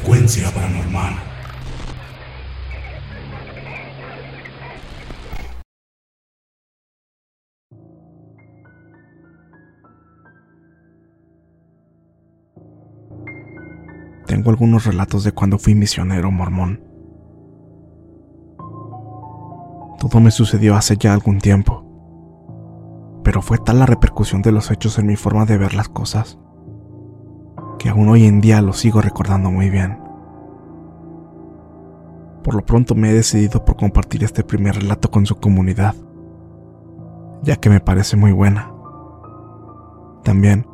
Frecuencia paranormal. Tengo algunos relatos de cuando fui misionero mormón. Todo me sucedió hace ya algún tiempo, pero fue tal la repercusión de los hechos en mi forma de ver las cosas que aún hoy en día lo sigo recordando muy bien. Por lo pronto me he decidido por compartir este primer relato con su comunidad, ya que me parece muy buena. También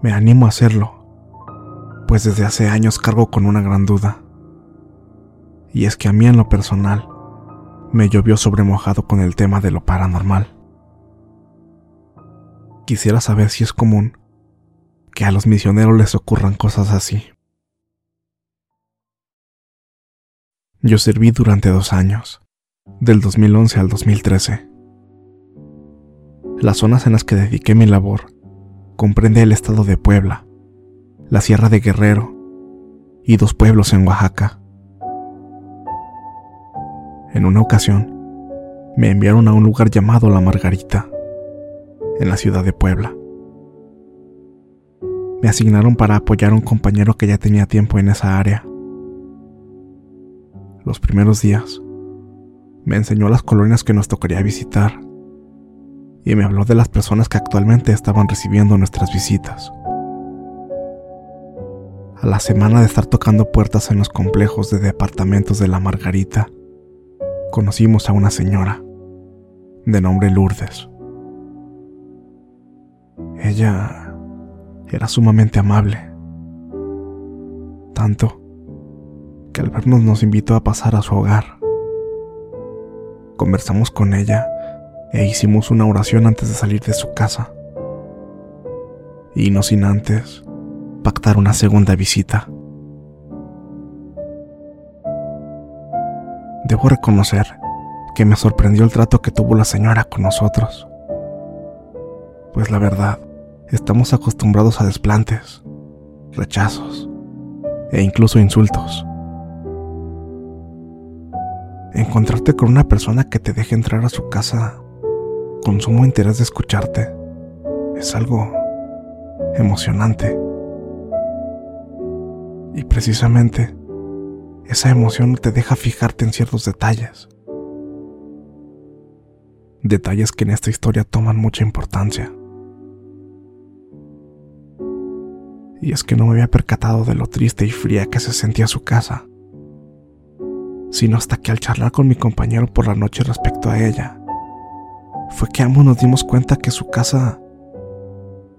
me animo a hacerlo, pues desde hace años cargo con una gran duda. Y es que a mí en lo personal me llovió sobre mojado con el tema de lo paranormal. Quisiera saber si es común que a los misioneros les ocurran cosas así. Yo serví durante dos años, del 2011 al 2013. Las zonas en las que dediqué mi labor comprende el estado de Puebla, la Sierra de Guerrero y dos pueblos en Oaxaca. En una ocasión, me enviaron a un lugar llamado La Margarita, en la ciudad de Puebla me asignaron para apoyar a un compañero que ya tenía tiempo en esa área. Los primeros días, me enseñó las colonias que nos tocaría visitar y me habló de las personas que actualmente estaban recibiendo nuestras visitas. A la semana de estar tocando puertas en los complejos de departamentos de la Margarita, conocimos a una señora de nombre Lourdes. Ella era sumamente amable. Tanto que al vernos nos invitó a pasar a su hogar. Conversamos con ella e hicimos una oración antes de salir de su casa. Y no sin antes pactar una segunda visita. Debo reconocer que me sorprendió el trato que tuvo la señora con nosotros. Pues la verdad, estamos acostumbrados a desplantes, rechazos e incluso insultos. Encontrarte con una persona que te deje entrar a su casa con sumo interés de escucharte es algo emocionante. Y precisamente esa emoción te deja fijarte en ciertos detalles. detalles que en esta historia toman mucha importancia. Y es que no me había percatado de lo triste y fría que se sentía su casa, sino hasta que al charlar con mi compañero por la noche respecto a ella, fue que ambos nos dimos cuenta que su casa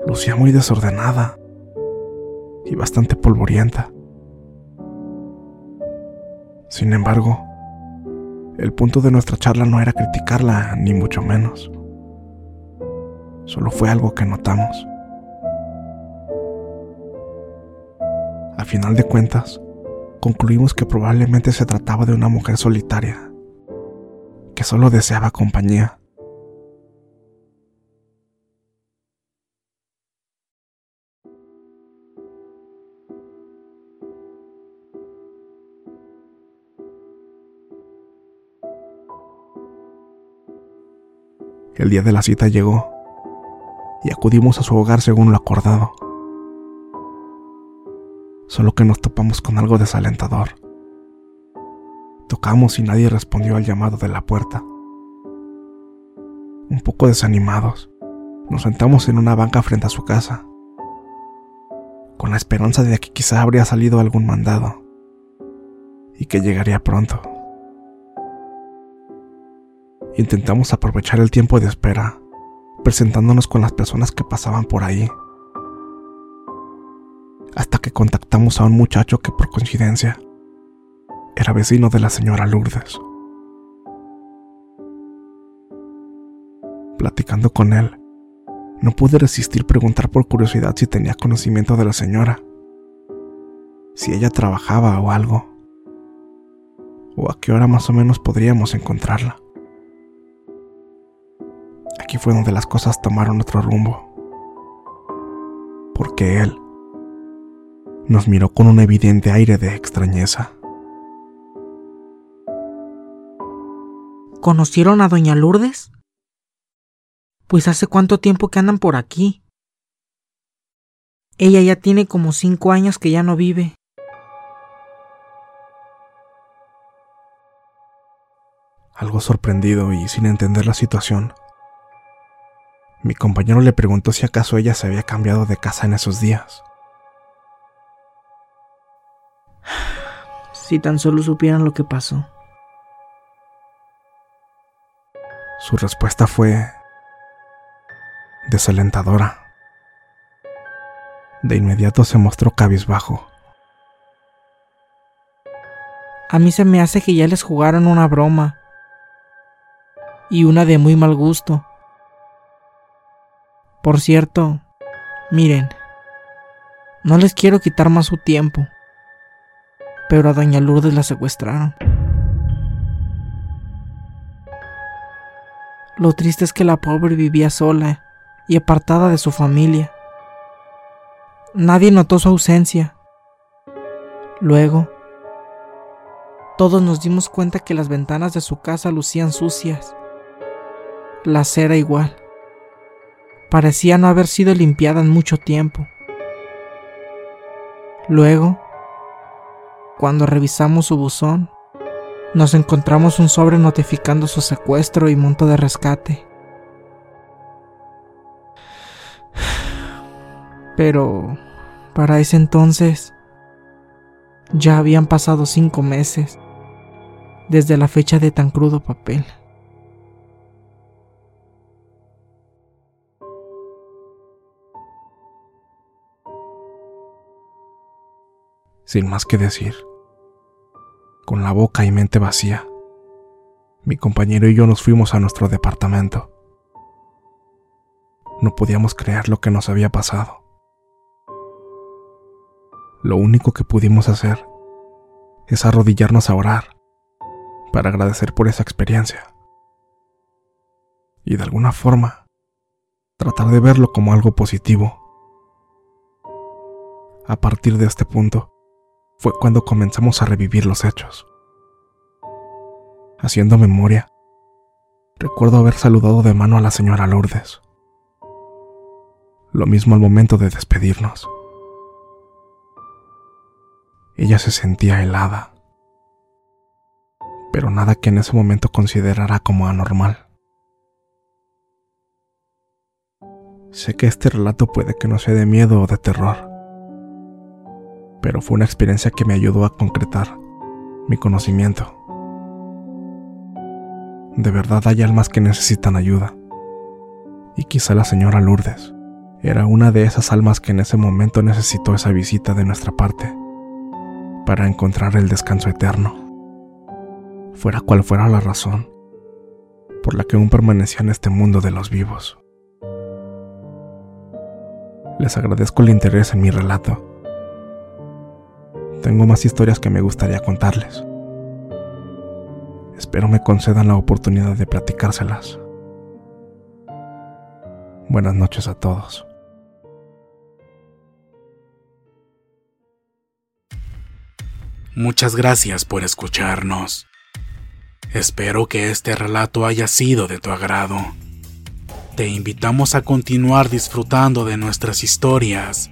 lucía muy desordenada y bastante polvorienta. Sin embargo, el punto de nuestra charla no era criticarla, ni mucho menos. Solo fue algo que notamos. A final de cuentas, concluimos que probablemente se trataba de una mujer solitaria, que solo deseaba compañía. El día de la cita llegó y acudimos a su hogar según lo acordado. Solo que nos topamos con algo desalentador. Tocamos y nadie respondió al llamado de la puerta. Un poco desanimados, nos sentamos en una banca frente a su casa, con la esperanza de que quizá habría salido algún mandado y que llegaría pronto. Intentamos aprovechar el tiempo de espera, presentándonos con las personas que pasaban por ahí. Contactamos a un muchacho que por coincidencia era vecino de la señora Lourdes. Platicando con él, no pude resistir preguntar por curiosidad si tenía conocimiento de la señora, si ella trabajaba o algo, o a qué hora más o menos podríamos encontrarla. Aquí fue donde las cosas tomaron otro rumbo. Porque él nos miró con un evidente aire de extrañeza. ¿Conocieron a doña Lourdes? Pues hace cuánto tiempo que andan por aquí. Ella ya tiene como cinco años que ya no vive. Algo sorprendido y sin entender la situación, mi compañero le preguntó si acaso ella se había cambiado de casa en esos días. Si tan solo supieran lo que pasó. Su respuesta fue desalentadora. De inmediato se mostró cabizbajo. A mí se me hace que ya les jugaron una broma. Y una de muy mal gusto. Por cierto, miren, no les quiero quitar más su tiempo, pero a doña Lourdes la secuestraron. Lo triste es que la pobre vivía sola y apartada de su familia. Nadie notó su ausencia. Luego, todos nos dimos cuenta que las ventanas de su casa lucían sucias. La cera igual parecía no haber sido limpiada en mucho tiempo. Luego, cuando revisamos su buzón, nos encontramos un sobre notificando su secuestro y monto de rescate. Pero, para ese entonces, ya habían pasado cinco meses desde la fecha de tan crudo papel. Sin más que decir. Con la boca y mente vacía, mi compañero y yo nos fuimos a nuestro departamento. No podíamos creer lo que nos había pasado. Lo único que pudimos hacer es arrodillarnos a orar para agradecer por esa experiencia. Y de alguna forma, tratar de verlo como algo positivo. A partir de este punto, fue cuando comenzamos a revivir los hechos. Haciendo memoria, recuerdo haber saludado de mano a la señora Lourdes. Lo mismo al momento de despedirnos. Ella se sentía helada, pero nada que en ese momento considerara como anormal. Sé que este relato puede que no sea de miedo o de terror, pero fue una experiencia que me ayudó a concretar mi conocimiento. De verdad hay almas que necesitan ayuda, y quizá la señora Lourdes era una de esas almas que en ese momento necesitó esa visita de nuestra parte para encontrar el descanso eterno. Fuera cual fuera la razón por la que aún permanecía en este mundo de los vivos. Les agradezco el interés en mi relato. Tengo más historias que me gustaría contarles. Espero me concedan la oportunidad de platicárselas. Buenas noches a todos. Muchas gracias por escucharnos. Espero que este relato haya sido de tu agrado. Te invitamos a continuar disfrutando de nuestras historias